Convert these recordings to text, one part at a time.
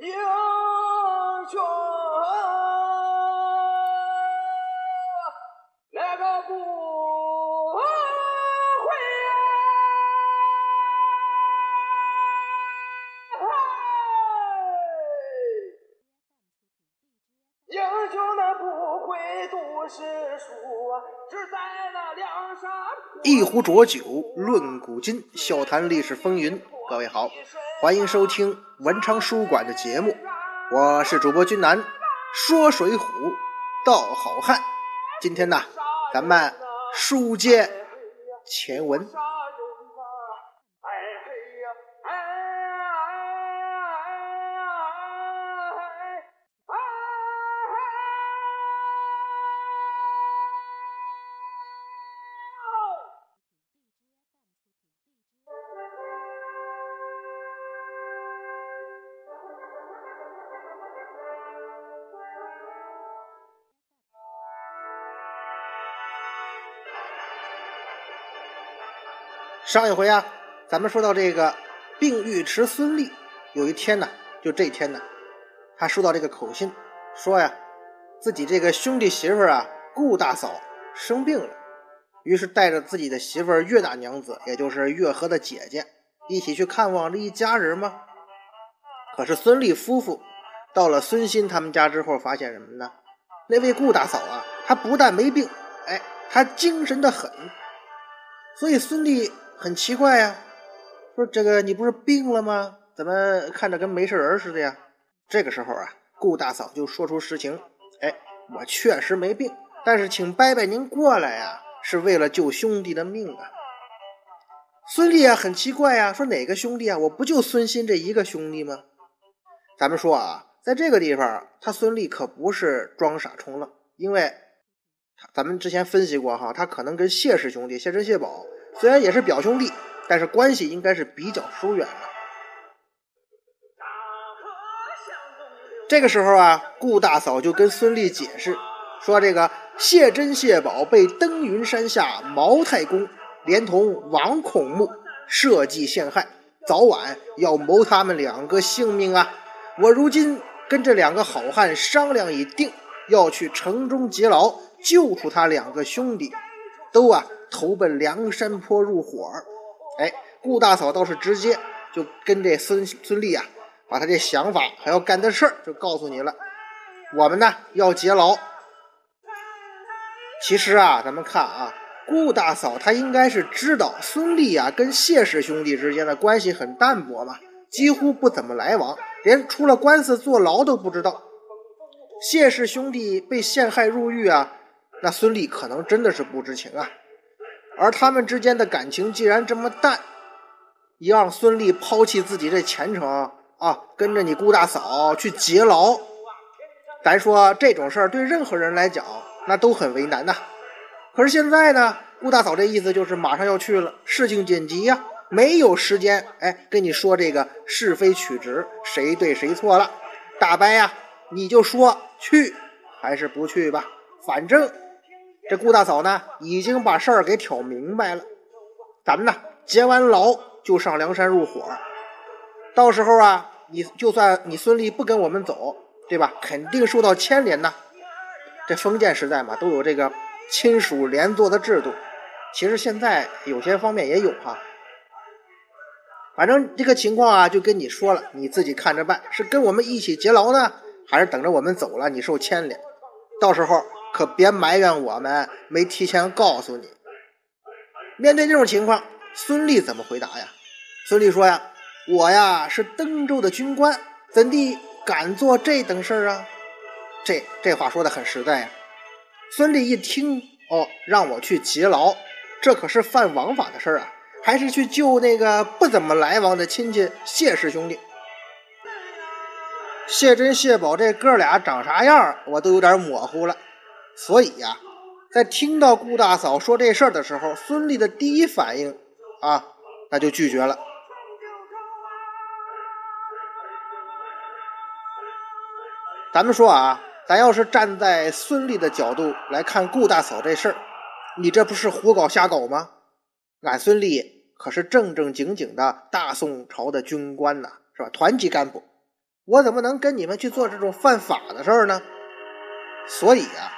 英雄那个不会英雄那不会读诗书啊，只在那梁山一壶浊酒论古今，笑谈历史风云。各位好，欢迎收听文昌书馆的节目，我是主播君南，说水浒道好汉。今天呢，咱们书接前文。上一回啊，咱们说到这个病尉迟孙立，有一天呢，就这天呢，他收到这个口信，说呀，自己这个兄弟媳妇啊，顾大嫂生病了，于是带着自己的媳妇儿岳大娘子，也就是岳和的姐姐，一起去看望这一家人嘛。可是孙立夫妇到了孙新他们家之后，发现什么呢？那位顾大嫂啊，她不但没病，哎，她精神的很。所以孙俪很奇怪呀，说这个你不是病了吗？怎么看着跟没事人似的呀？这个时候啊，顾大嫂就说出实情：哎，我确实没病，但是请伯伯您过来呀，是为了救兄弟的命啊。孙俪啊，很奇怪呀，说哪个兄弟啊？我不就孙鑫这一个兄弟吗？咱们说啊，在这个地方，他孙俪可不是装傻充愣，因为咱们之前分析过哈，他可能跟谢氏兄弟谢珍、谢宝虽然也是表兄弟，但是关系应该是比较疏远的。这个时候啊，顾大嫂就跟孙俪解释说，这个谢珍、谢宝被登云山下毛太公连同王孔目设计陷害，早晚要谋他们两个性命啊！我如今跟这两个好汉商量已定，要去城中劫牢，救出他两个兄弟，都啊投奔梁山坡入伙儿。哎，顾大嫂倒是直接就跟这孙孙俪啊，把他这想法还要干的事儿就告诉你了。我们呢要劫牢。其实啊，咱们看啊，顾大嫂她应该是知道孙俪啊跟谢氏兄弟之间的关系很淡薄嘛，几乎不怎么来往，连出了官司坐牢都不知道。谢氏兄弟被陷害入狱啊，那孙俪可能真的是不知情啊。而他们之间的感情既然这么淡，一让孙俪抛弃自己这前程啊，跟着你顾大嫂去劫牢，咱说这种事儿对任何人来讲那都很为难呐。可是现在呢，顾大嫂这意思就是马上要去了，事情紧急呀，没有时间哎跟你说这个是非曲直，谁对谁错了。大伯呀，你就说去还是不去吧，反正。这顾大嫂呢，已经把事儿给挑明白了。咱们呢，劫完牢就上梁山入伙。到时候啊，你就算你孙俪不跟我们走，对吧？肯定受到牵连呐。这封建时代嘛，都有这个亲属连坐的制度。其实现在有些方面也有哈。反正这个情况啊，就跟你说了，你自己看着办。是跟我们一起劫牢呢，还是等着我们走了你受牵连？到时候。可别埋怨我们没提前告诉你。面对这种情况，孙俪怎么回答呀？孙俪说呀：“我呀是登州的军官，怎地敢做这等事儿啊？”这这话说的很实在呀。孙俪一听，哦，让我去劫牢，这可是犯王法的事儿啊，还是去救那个不怎么来往的亲戚谢氏兄弟。谢珍、谢宝这哥俩长啥样，我都有点模糊了。所以呀，在听到顾大嫂说这事儿的时候，孙俪的第一反应啊，那就拒绝了。咱们说啊，咱要是站在孙俪的角度来看顾大嫂这事儿，你这不是胡搞瞎搞吗？俺孙俪可是正正经经的大宋朝的军官呐，是吧？团级干部，我怎么能跟你们去做这种犯法的事儿呢？所以啊，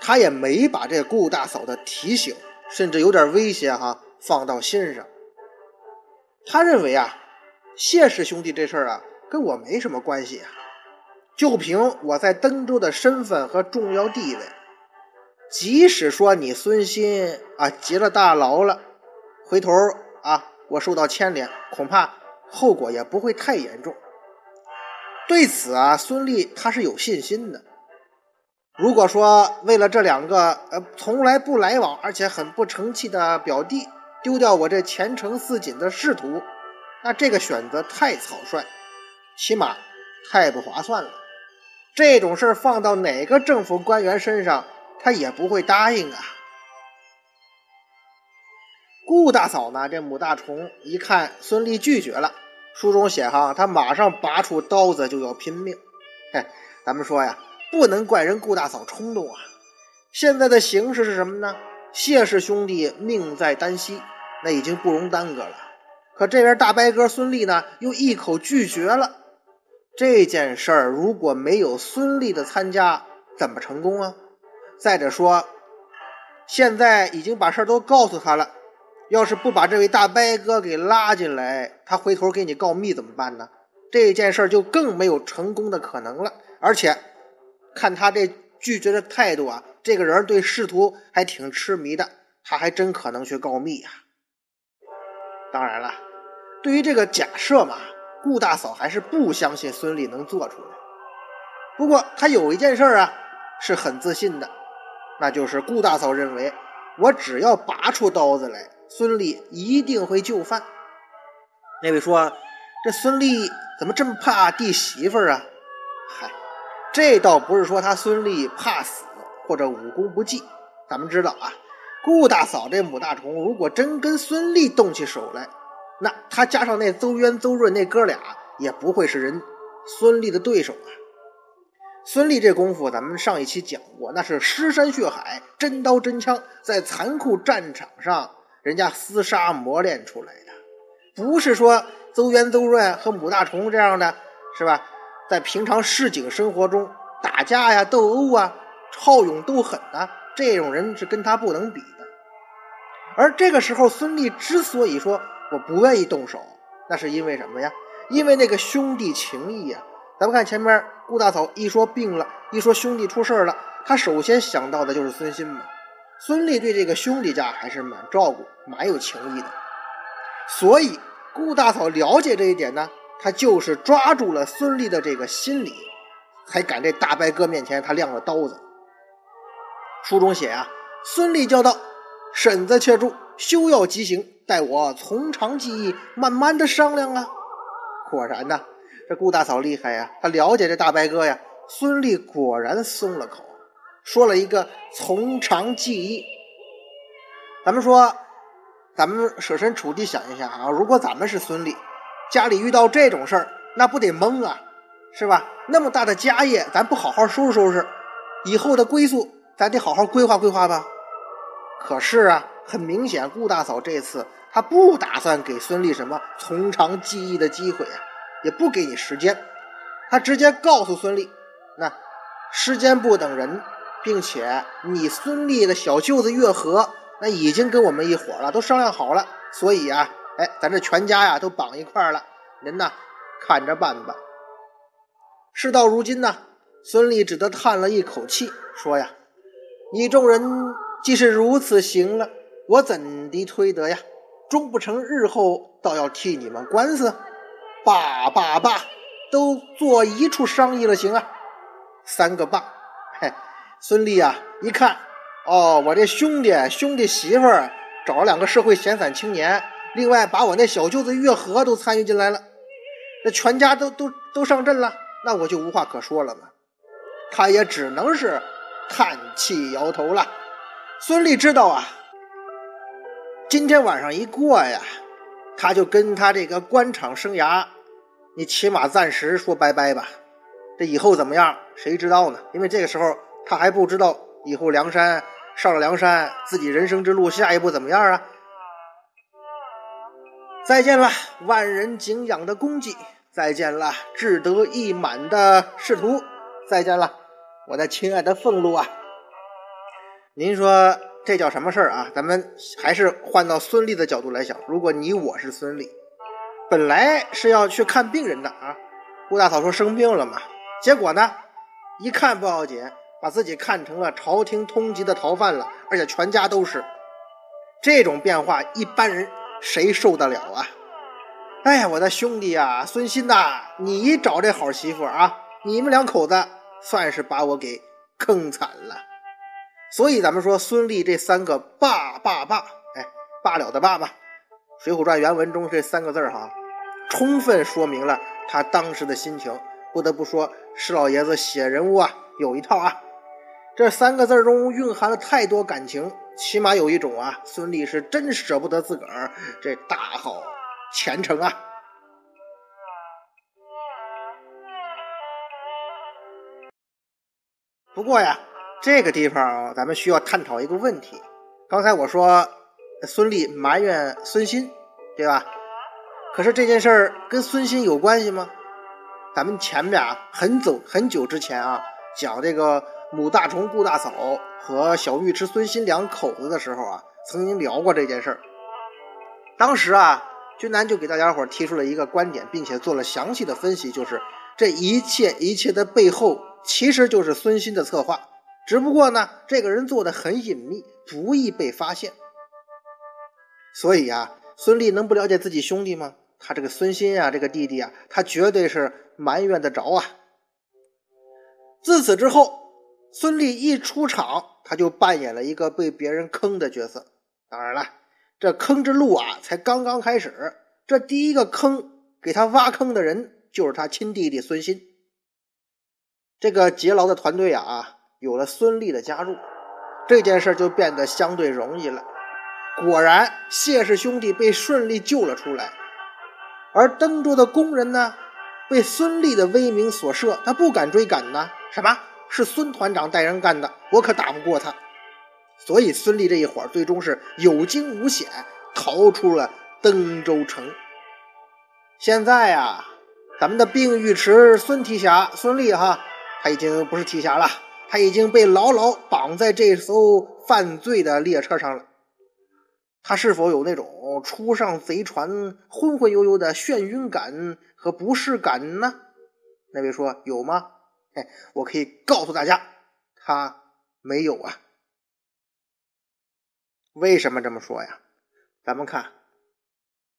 他也没把这顾大嫂的提醒，甚至有点威胁哈，放到心上。他认为啊，谢氏兄弟这事儿啊，跟我没什么关系啊。就凭我在登州的身份和重要地位，即使说你孙鑫啊劫了大牢了，回头啊我受到牵连，恐怕后果也不会太严重。对此啊，孙俪他是有信心的。如果说为了这两个呃从来不来往而且很不成器的表弟，丢掉我这前程似锦的仕途，那这个选择太草率，起码太不划算了。这种事儿放到哪个政府官员身上，他也不会答应啊。顾大嫂呢，这母大虫一看孙俪拒绝了，书中写哈，他马上拔出刀子就要拼命。嘿，咱们说呀，不能怪人顾大嫂冲动啊。现在的形势是什么呢？谢氏兄弟命在旦夕，那已经不容耽搁了。可这边大伯哥孙俪呢，又一口拒绝了。这件事儿如果没有孙俪的参加，怎么成功啊？再者说，现在已经把事儿都告诉他了，要是不把这位大伯哥给拉进来，他回头给你告密怎么办呢？这件事儿就更没有成功的可能了。而且，看他这拒绝的态度啊，这个人对仕途还挺痴迷的，他还真可能去告密呀。当然了，对于这个假设嘛。顾大嫂还是不相信孙俪能做出来。不过她有一件事啊是很自信的，那就是顾大嫂认为，我只要拔出刀子来，孙俪一定会就范。那位说，这孙俪怎么这么怕弟媳妇啊？嗨，这倒不是说他孙俪怕死或者武功不济。咱们知道啊，顾大嫂这母大虫，如果真跟孙俪动起手来，那他加上那邹渊、邹润那哥俩，也不会是人孙俪的对手啊。孙俪这功夫，咱们上一期讲过，那是尸山血海、真刀真枪，在残酷战场上人家厮杀磨练出来的，不是说邹渊、邹润和母大虫这样的，是吧？在平常市井生活中打架呀、斗殴啊、好勇斗狠啊，这种人是跟他不能比的。而这个时候，孙俪之所以说，我不愿意动手，那是因为什么呀？因为那个兄弟情谊呀。咱们看前面顾大嫂一说病了，一说兄弟出事了，他首先想到的就是孙鑫嘛。孙俪对这个兄弟家还是蛮照顾、蛮有情谊的。所以顾大嫂了解这一点呢，他就是抓住了孙俪的这个心理，才敢在大白哥面前他亮了刀子。书中写啊，孙俪叫道：“婶子且住，休要急行。”待我从长计议，慢慢的商量啊。果然呐，这顾大嫂厉害呀，她了解这大白哥呀。孙俪果然松了口，说了一个从长计议。咱们说，咱们设身处地想一下啊，如果咱们是孙俪，家里遇到这种事儿，那不得懵啊，是吧？那么大的家业，咱不好好收拾收拾，以后的归宿，咱得好好规划规划吧。可是啊，很明显，顾大嫂这次。她不打算给孙俪什么从长计议的机会啊，也不给你时间。她直接告诉孙俪：“那时间不等人，并且你孙俪的小舅子月和那已经跟我们一伙了，都商量好了。所以啊，哎，咱这全家呀都绑一块了，您呐看着办吧。”事到如今呢，孙俪只得叹了一口气，说：“呀，你众人既是如此行了，我怎的推得呀？”终不成，日后倒要替你们官司。罢罢罢，都坐一处商议了，行啊。三个罢。嘿，孙俪啊，一看，哦，我这兄弟兄弟媳妇儿找了两个社会闲散青年，另外把我那小舅子月和都参与进来了，那全家都都都上阵了，那我就无话可说了嘛。他也只能是叹气摇头了。孙俪知道啊。今天晚上一过呀，他就跟他这个官场生涯，你起码暂时说拜拜吧。这以后怎么样，谁知道呢？因为这个时候他还不知道以后梁山上了梁山，自己人生之路下一步怎么样啊。再见了，万人敬仰的功绩。再见了，志得意满的仕途，再见了，我的亲爱的俸禄啊！您说这叫什么事儿啊？咱们还是换到孙俪的角度来想，如果你我是孙俪，本来是要去看病人的啊，顾大嫂说生病了嘛，结果呢，一看不要紧，把自己看成了朝廷通缉的逃犯了，而且全家都是。这种变化，一般人谁受得了啊？哎呀，我的兄弟呀，孙鑫呐，你找这好媳妇啊，你们两口子算是把我给坑惨了。所以咱们说孙俪这三个罢罢罢，哎，罢了的罢吧，《水浒传》原文中这三个字哈，充分说明了他当时的心情。不得不说，施老爷子写人物啊，有一套啊。这三个字中蕴含了太多感情，起码有一种啊，孙俪是真舍不得自个儿这大好前程啊。不过呀。这个地方咱们需要探讨一个问题。刚才我说孙俪埋怨孙鑫，对吧？可是这件事儿跟孙鑫有关系吗？咱们前面啊，很走很久之前啊，讲这个母大虫顾大嫂和小尉迟孙新两口子的时候啊，曾经聊过这件事儿。当时啊，君南就给大家伙提出了一个观点，并且做了详细的分析，就是这一切一切的背后，其实就是孙鑫的策划。只不过呢，这个人做的很隐秘，不易被发现。所以呀，孙俪能不了解自己兄弟吗？他这个孙鑫啊，这个弟弟啊，他绝对是埋怨得着啊。自此之后，孙俪一出场，他就扮演了一个被别人坑的角色。当然了，这坑之路啊，才刚刚开始。这第一个坑给他挖坑的人，就是他亲弟弟孙鑫。这个劫牢的团队啊。有了孙俪的加入，这件事就变得相对容易了。果然，谢氏兄弟被顺利救了出来，而登州的工人呢，被孙俪的威名所慑，他不敢追赶呢。什么是孙团长带人干的？我可打不过他。所以，孙俪这一伙最终是有惊无险，逃出了登州城。现在呀，咱们的病尉迟孙提辖孙俪哈，他已经不是提辖了。他已经被牢牢绑在这艘犯罪的列车上了。他是否有那种初上贼船昏昏悠悠的眩晕感和不适感呢？那位说有吗？哎，我可以告诉大家，他没有啊。为什么这么说呀？咱们看，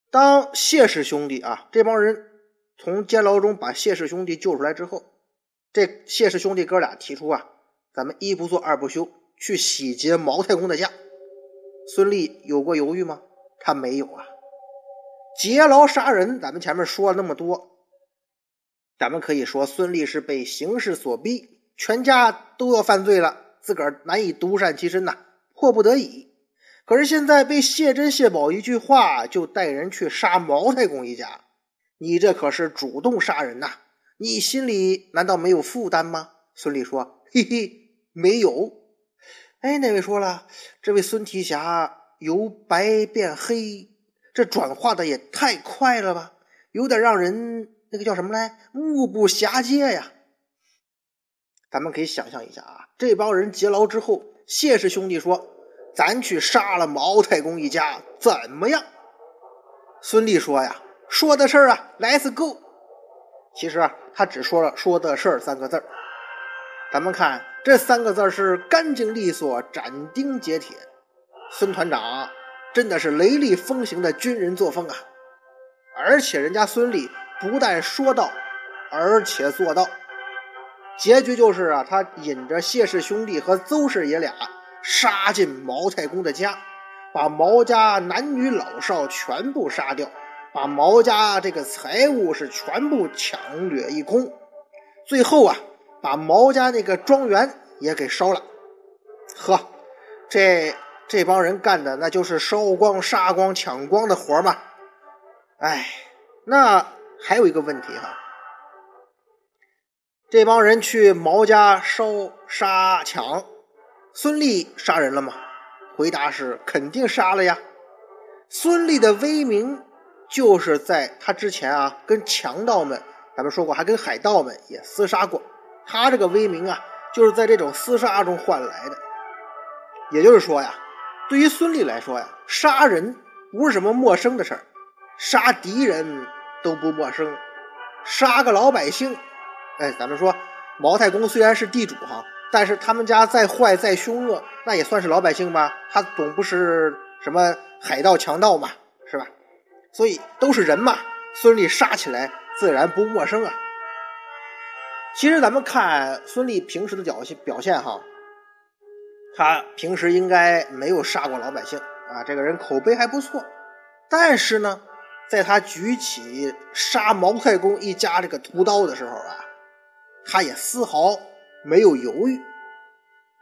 当谢氏兄弟啊这帮人从监牢中把谢氏兄弟救出来之后，这谢氏兄弟哥俩提出啊。咱们一不做二不休，去洗劫毛太公的家。孙俪有过犹豫吗？他没有啊。劫牢杀人，咱们前面说了那么多，咱们可以说孙俪是被形势所逼，全家都要犯罪了，自个儿难以独善其身呐，迫不得已。可是现在被谢珍、谢宝一句话就带人去杀毛太公一家，你这可是主动杀人呐，你心里难道没有负担吗？孙俪说：“嘿嘿。”没有，哎，那位说了，这位孙提辖由白变黑，这转化的也太快了吧，有点让人那个叫什么来，目不暇接呀。咱们可以想象一下啊，这帮人劫牢之后，谢氏兄弟说：“咱去杀了毛太公一家，怎么样？”孙俪说：“呀，说的事儿啊，Let's go。”其实啊，他只说了“说的事儿”三个字儿。咱们看这三个字是干净利索、斩钉截铁。孙团长真的是雷厉风行的军人作风啊！而且人家孙俪不但说到，而且做到。结局就是啊，他引着谢氏兄弟和邹氏爷俩杀进毛太公的家，把毛家男女老少全部杀掉，把毛家这个财物是全部抢掠一空。最后啊。把毛家那个庄园也给烧了，呵，这这帮人干的那就是烧光、杀光、抢光的活嘛！哎，那还有一个问题哈，这帮人去毛家烧、杀、抢，孙俪杀人了吗？回答是肯定杀了呀。孙俪的威名就是在他之前啊，跟强盗们咱们说过，还跟海盗们也厮杀过。他这个威名啊，就是在这种厮杀中换来的。也就是说呀，对于孙俪来说呀，杀人不是什么陌生的事儿，杀敌人都不陌生，杀个老百姓，哎，咱们说毛太公虽然是地主哈，但是他们家再坏再凶恶，那也算是老百姓吧？他总不是什么海盗强盗嘛，是吧？所以都是人嘛，孙俪杀起来自然不陌生啊。其实咱们看孙俪平时的表现表现哈，他平时应该没有杀过老百姓啊，这个人口碑还不错。但是呢，在他举起杀毛太公一家这个屠刀的时候啊，他也丝毫没有犹豫，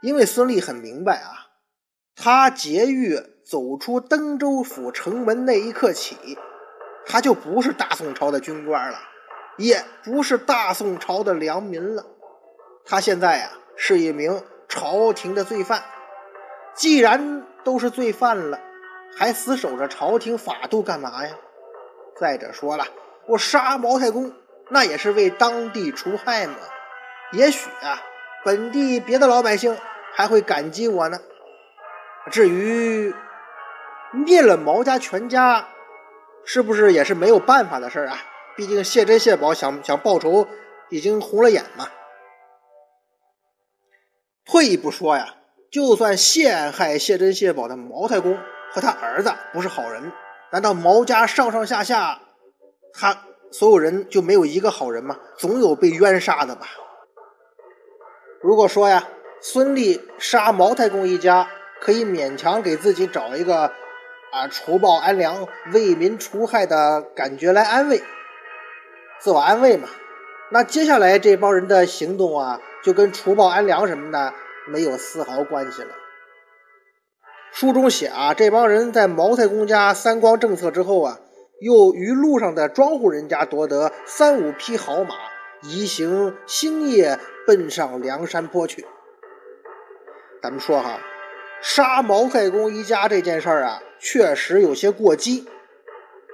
因为孙俪很明白啊，他劫狱走出登州府城门那一刻起，他就不是大宋朝的军官了。也不是大宋朝的良民了，他现在呀是一名朝廷的罪犯。既然都是罪犯了，还死守着朝廷法度干嘛呀？再者说了，我杀毛太公，那也是为当地除害嘛。也许啊，本地别的老百姓还会感激我呢。至于灭了毛家全家，是不是也是没有办法的事啊？毕竟谢珍谢宝想想报仇，已经红了眼嘛。退一步说呀，就算陷害谢珍谢宝的毛太公和他儿子不是好人，难道毛家上上下下，他所有人就没有一个好人吗？总有被冤杀的吧。如果说呀，孙俪杀毛太公一家，可以勉强给自己找一个啊除暴安良、为民除害的感觉来安慰。自我安慰嘛，那接下来这帮人的行动啊，就跟除暴安良什么的没有丝毫关系了。书中写啊，这帮人在毛太公家三光政策之后啊，又于路上的庄户人家夺得三五匹好马，移行星夜奔上梁山坡去。咱们说哈，杀毛太公一家这件事儿啊，确实有些过激，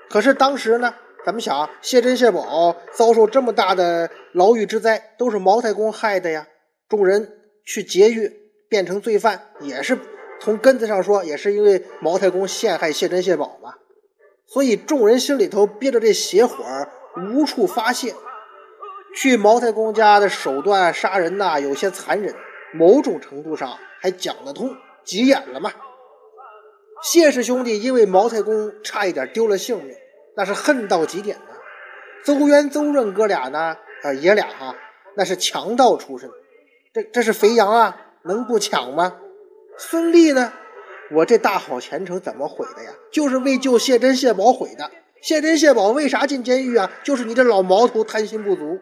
可是当时呢？咱们想，谢珍、谢宝遭受这么大的牢狱之灾，都是毛太公害的呀。众人去劫狱，变成罪犯，也是从根子上说，也是因为毛太公陷害谢珍、谢宝嘛。所以众人心里头憋着这邪火，无处发泄。去毛太公家的手段杀人呐，有些残忍，某种程度上还讲得通，急眼了嘛。谢氏兄弟因为毛太公差一点丢了性命。那是恨到极点的，邹渊、邹润哥俩呢？呃，爷俩哈，那是强盗出身，这这是肥羊啊，能不抢吗？孙俪呢？我这大好前程怎么毁的呀？就是为救谢珍、谢宝毁的。谢珍、谢宝为啥进监狱啊？就是你这老毛头贪心不足，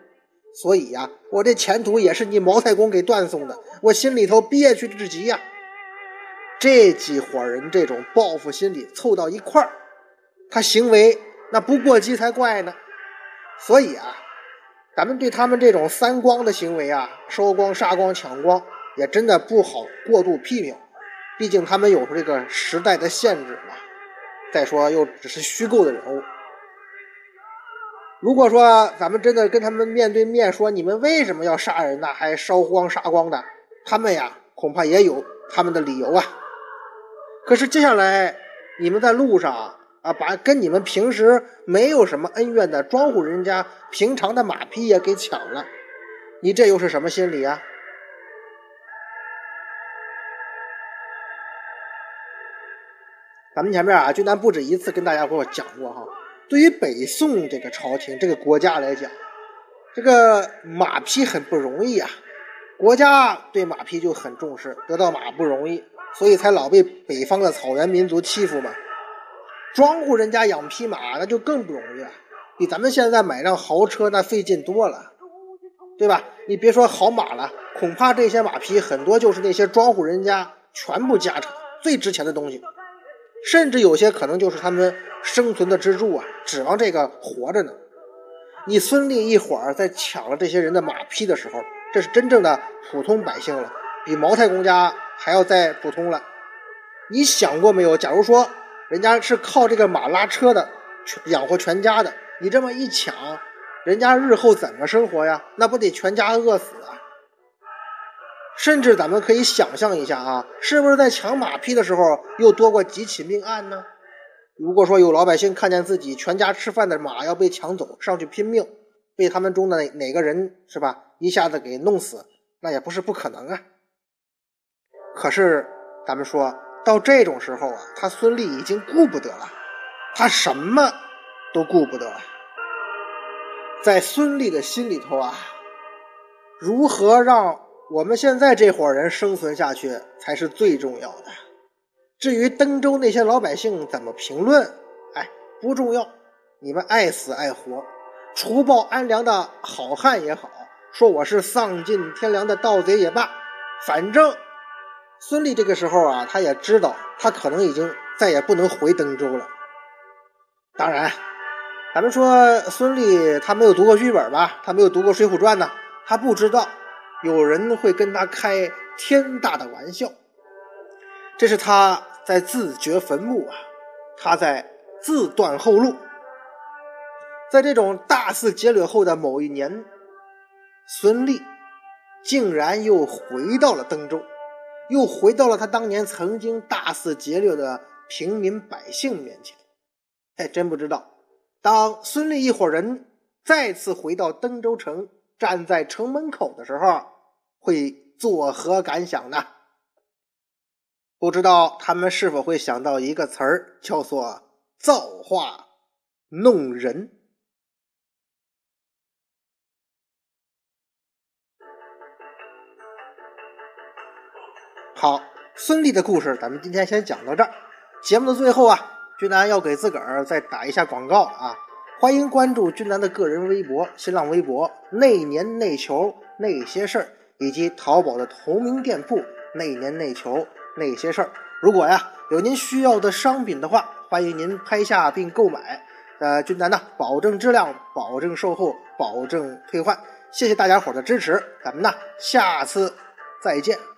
所以呀，我这前途也是你毛太公给断送的，我心里头憋屈至极呀。这几伙人这种报复心理凑到一块儿，他行为。那不过激才怪呢，所以啊，咱们对他们这种三光的行为啊，烧光、杀光、抢光，也真的不好过度批评，毕竟他们有这个时代的限制嘛。再说又只是虚构的人物，如果说咱们真的跟他们面对面说，你们为什么要杀人呢？还烧光杀光的，他们呀，恐怕也有他们的理由啊。可是接下来你们在路上。啊，把跟你们平时没有什么恩怨的庄户人家平常的马匹也给抢了，你这又是什么心理啊？咱们前面啊，君南不止一次跟大家伙讲过哈，对于北宋这个朝廷这个国家来讲，这个马匹很不容易啊，国家对马匹就很重视，得到马不容易，所以才老被北方的草原民族欺负嘛。庄户人家养匹马，那就更不容易了，比咱们现在买辆豪车那费劲多了，对吧？你别说好马了，恐怕这些马匹很多就是那些庄户人家全部家产最值钱的东西，甚至有些可能就是他们生存的支柱啊，指望这个活着呢。你孙俪一伙儿在抢了这些人的马匹的时候，这是真正的普通百姓了，比毛太公家还要再普通了。你想过没有？假如说。人家是靠这个马拉车的养活全家的，你这么一抢，人家日后怎么生活呀？那不得全家饿死啊！甚至咱们可以想象一下啊，是不是在抢马匹的时候又多过几起命案呢？如果说有老百姓看见自己全家吃饭的马要被抢走，上去拼命，被他们中的哪哪个人是吧，一下子给弄死，那也不是不可能啊。可是咱们说到这种时候啊，他孙俪已经顾不得了，他什么都顾不得了。在孙俪的心里头啊，如何让我们现在这伙人生存下去才是最重要的。至于登州那些老百姓怎么评论，哎，不重要，你们爱死爱活，除暴安良的好汉也好，说我是丧尽天良的盗贼也罢，反正孙俪这个时候啊，他也知道他可能已经再也不能回登州了。当然，咱们说孙俪他没有读过剧本吧，他没有读过《水浒传》呢，他不知道有人会跟他开天大的玩笑，这是他。在自掘坟墓啊，他在自断后路。在这种大肆劫掠后的某一年，孙俪竟然又回到了登州，又回到了他当年曾经大肆劫掠的平民百姓面前。还真不知道，当孙俪一伙人再次回到登州城，站在城门口的时候，会作何感想呢？不知道他们是否会想到一个词儿，叫做“造化弄人”。好，孙俪的故事，咱们今天先讲到这儿。节目的最后啊，君南要给自个儿再打一下广告啊！欢迎关注君南的个人微博、新浪微博“内年内球那些事儿”，以及淘宝的同名店铺“那年那球”。那些事儿，如果呀有您需要的商品的话，欢迎您拍下并购买。呃，君南呢，保证质量，保证售后，保证退换。谢谢大家伙的支持，咱们呢下次再见。